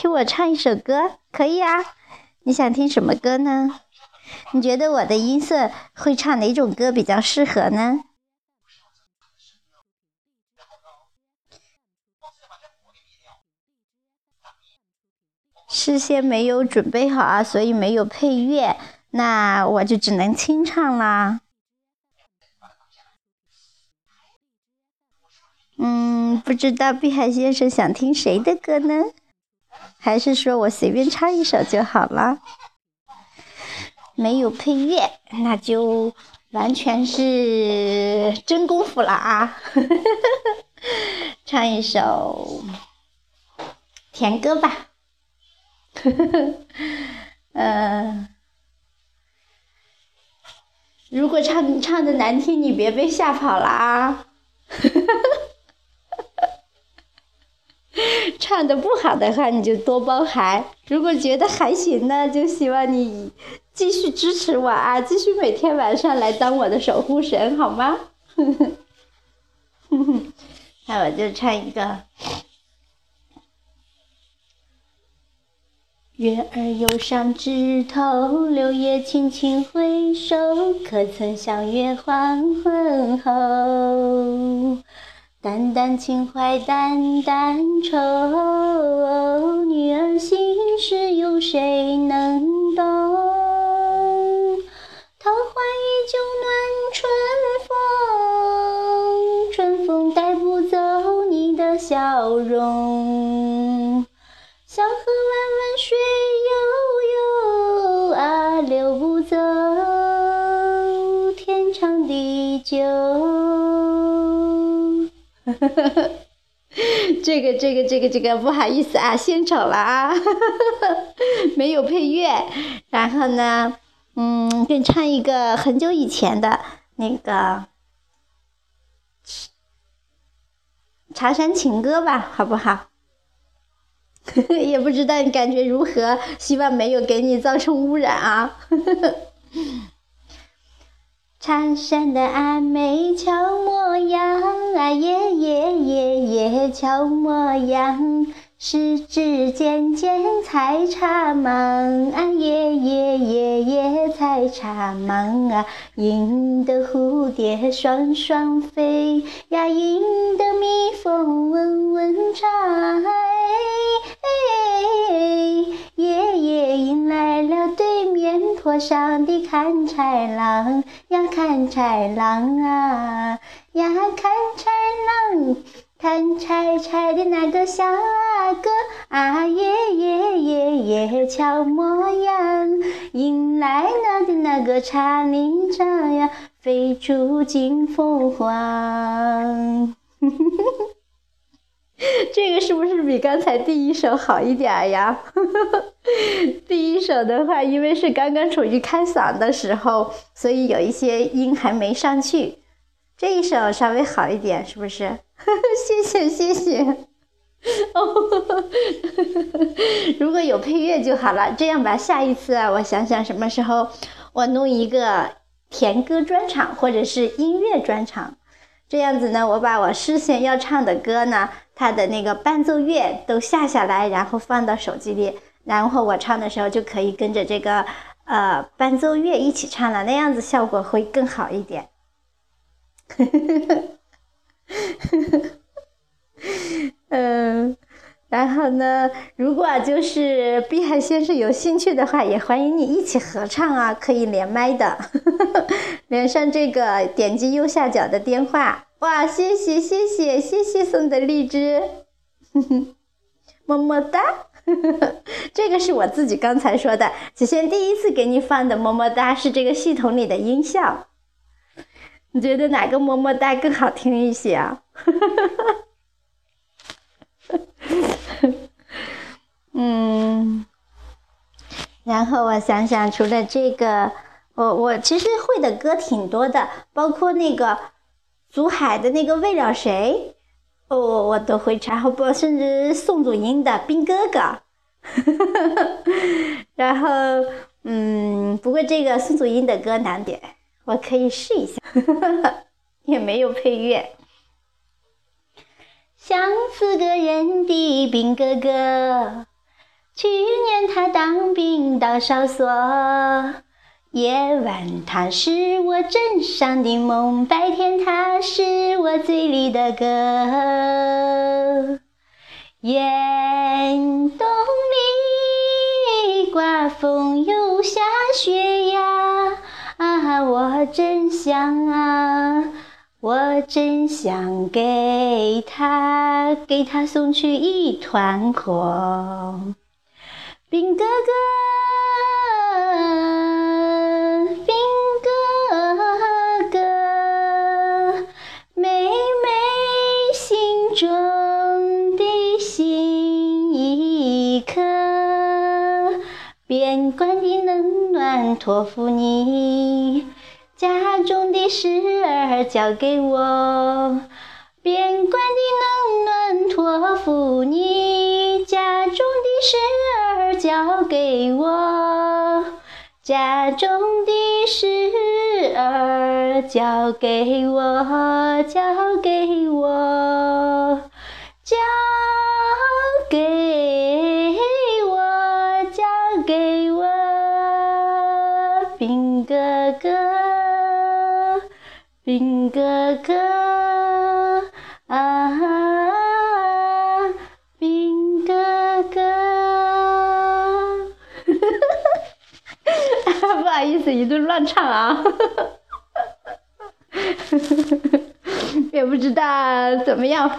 听我唱一首歌，可以啊？你想听什么歌呢？你觉得我的音色会唱哪种歌比较适合呢？事先没有准备好啊，所以没有配乐，那我就只能清唱啦。嗯，不知道碧海先生想听谁的歌呢？还是说我随便唱一首就好了？没有配乐，那就完全是真功夫了啊！唱一首甜歌吧。嗯，如果唱唱的难听，你别被吓跑了啊！唱的不好的话，你就多包涵；如果觉得还行呢，就希望你继续支持我啊，继续每天晚上来当我的守护神，好吗？哼 哼那我就唱一个。月儿又上枝头，柳叶轻轻回首，可曾相约黄昏后？淡淡情怀淡淡愁，女儿心事有谁能懂？桃花依旧暖春风，春风带不走你的笑容。小河 这个这个这个这个不好意思啊，献丑了啊，没有配乐。然后呢，嗯，给你唱一个很久以前的那个《茶山情歌》吧，好不好？也不知道你感觉如何，希望没有给你造成污染啊。茶山的阿妹俏模样啊，耶耶耶耶俏模样，十指尖尖采茶芒啊，耶耶耶耶采茶芒啊，引得蝴蝶双双飞呀，引得蜜蜂嗡嗡唱。坡上的砍柴郎呀，砍柴郎啊呀，砍柴郎，砍柴柴的那个小阿哥啊，耶耶耶耶俏模样，迎来那的那个茶林长呀，飞出金凤凰。这个是不是比刚才第一首好一点呀？第一首的话，因为是刚刚处于开嗓的时候，所以有一些音还没上去。这一首稍微好一点，是不是？谢 谢谢谢。哦，如果有配乐就好了。这样吧，下一次啊，我想想什么时候我弄一个甜歌专场或者是音乐专场。这样子呢，我把我事先要唱的歌呢。他的那个伴奏乐都下下来，然后放到手机里，然后我唱的时候就可以跟着这个呃伴奏乐一起唱了，那样子效果会更好一点。嗯，然后呢，如果就是碧海先生有兴趣的话，也欢迎你一起合唱啊，可以连麦的，连上这个，点击右下角的电话。哇，谢谢谢谢谢谢送的荔枝，么么哒！这个是我自己刚才说的，子轩第一次给你放的么么哒是这个系统里的音效，你觉得哪个么么哒更好听一些啊？嗯，然后我想想，除了这个，我我其实会的歌挺多的，包括那个。祖海的那个为了谁，哦，我都会唱，不，甚至宋祖英的兵哥哥，然后，嗯，不过这个宋祖英的歌难点，我可以试一下，也没有配乐。想死个人的兵哥哥，去年他当兵到哨所，夜晚他是我枕上的梦，白天他是我嘴里的歌。严冬里刮风又下雪呀，啊，我真想啊，我真想给他给他送去一团火。兵哥哥，边关的冷暖托付你，家中的事儿交给我，边关的冷暖托付你，家中的事儿。交给我，家中的事儿交给我，交给我，交哥兵哥哥，啊兵哥哥。不好意思，一顿乱唱啊，也不知道怎么样。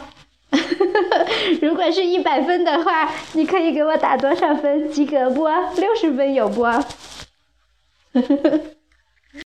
如果是一百分的话，你可以给我打多少分？及格不？六十分有不？呵呵呵